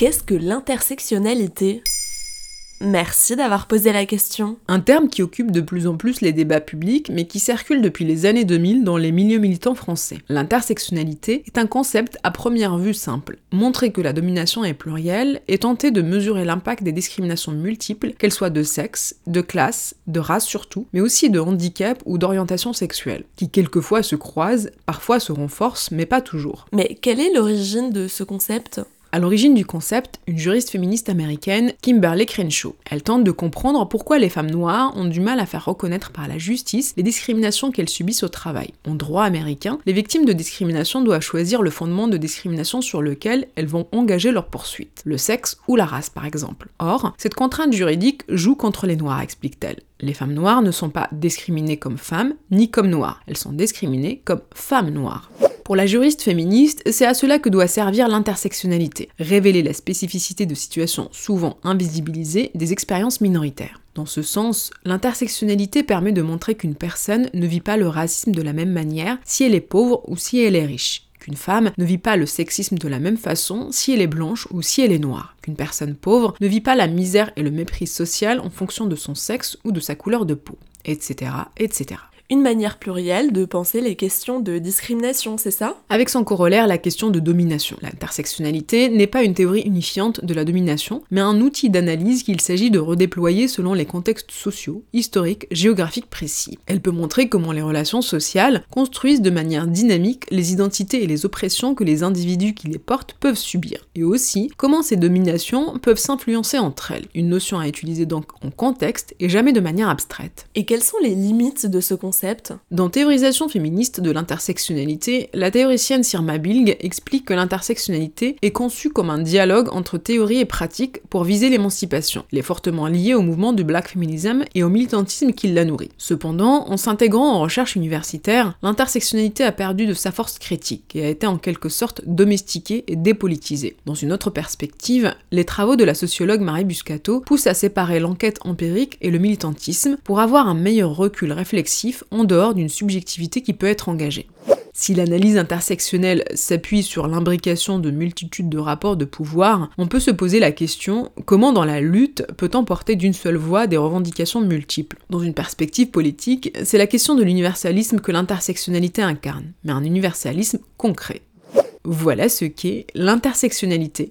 Qu'est-ce que l'intersectionnalité? Merci d'avoir posé la question. Un terme qui occupe de plus en plus les débats publics, mais qui circule depuis les années 2000 dans les milieux militants français. L'intersectionnalité est un concept à première vue simple. Montrer que la domination est plurielle et tenter de mesurer l'impact des discriminations multiples, qu'elles soient de sexe, de classe, de race surtout, mais aussi de handicap ou d'orientation sexuelle, qui quelquefois se croisent, parfois se renforcent, mais pas toujours. Mais quelle est l'origine de ce concept? À l'origine du concept, une juriste féministe américaine, Kimberly Crenshaw. Elle tente de comprendre pourquoi les femmes noires ont du mal à faire reconnaître par la justice les discriminations qu'elles subissent au travail. En droit américain, les victimes de discrimination doivent choisir le fondement de discrimination sur lequel elles vont engager leur poursuite, le sexe ou la race par exemple. Or, cette contrainte juridique joue contre les noirs, explique-t-elle. Les femmes noires ne sont pas discriminées comme femmes ni comme noires, elles sont discriminées comme femmes noires. Pour la juriste féministe, c'est à cela que doit servir l'intersectionnalité, révéler la spécificité de situations souvent invisibilisées des expériences minoritaires. Dans ce sens, l'intersectionnalité permet de montrer qu'une personne ne vit pas le racisme de la même manière si elle est pauvre ou si elle est riche qu'une femme ne vit pas le sexisme de la même façon si elle est blanche ou si elle est noire, qu'une personne pauvre ne vit pas la misère et le mépris social en fonction de son sexe ou de sa couleur de peau, etc., etc une manière plurielle de penser les questions de discrimination, c'est ça? Avec son corollaire, la question de domination. L'intersectionnalité n'est pas une théorie unifiante de la domination, mais un outil d'analyse qu'il s'agit de redéployer selon les contextes sociaux, historiques, géographiques précis. Elle peut montrer comment les relations sociales construisent de manière dynamique les identités et les oppressions que les individus qui les portent peuvent subir, et aussi comment ces dominations peuvent s'influencer entre elles, une notion à utiliser donc en contexte et jamais de manière abstraite. Et quelles sont les limites de ce concept? Dans Théorisation féministe de l'intersectionnalité, la théoricienne Sirma Bilg explique que l'intersectionnalité est conçue comme un dialogue entre théorie et pratique pour viser l'émancipation. Elle est fortement liée au mouvement du black feminism et au militantisme qui la nourrit. Cependant, en s'intégrant en recherche universitaire, l'intersectionnalité a perdu de sa force critique et a été en quelque sorte domestiquée et dépolitisée. Dans une autre perspective, les travaux de la sociologue Marie Buscato poussent à séparer l'enquête empirique et le militantisme pour avoir un meilleur recul réflexif en dehors d'une subjectivité qui peut être engagée. Si l'analyse intersectionnelle s'appuie sur l'imbrication de multitudes de rapports de pouvoir, on peut se poser la question comment dans la lutte peut-on porter d'une seule voix des revendications multiples? Dans une perspective politique, c'est la question de l'universalisme que l'intersectionnalité incarne, mais un universalisme concret. Voilà ce qu'est l'intersectionnalité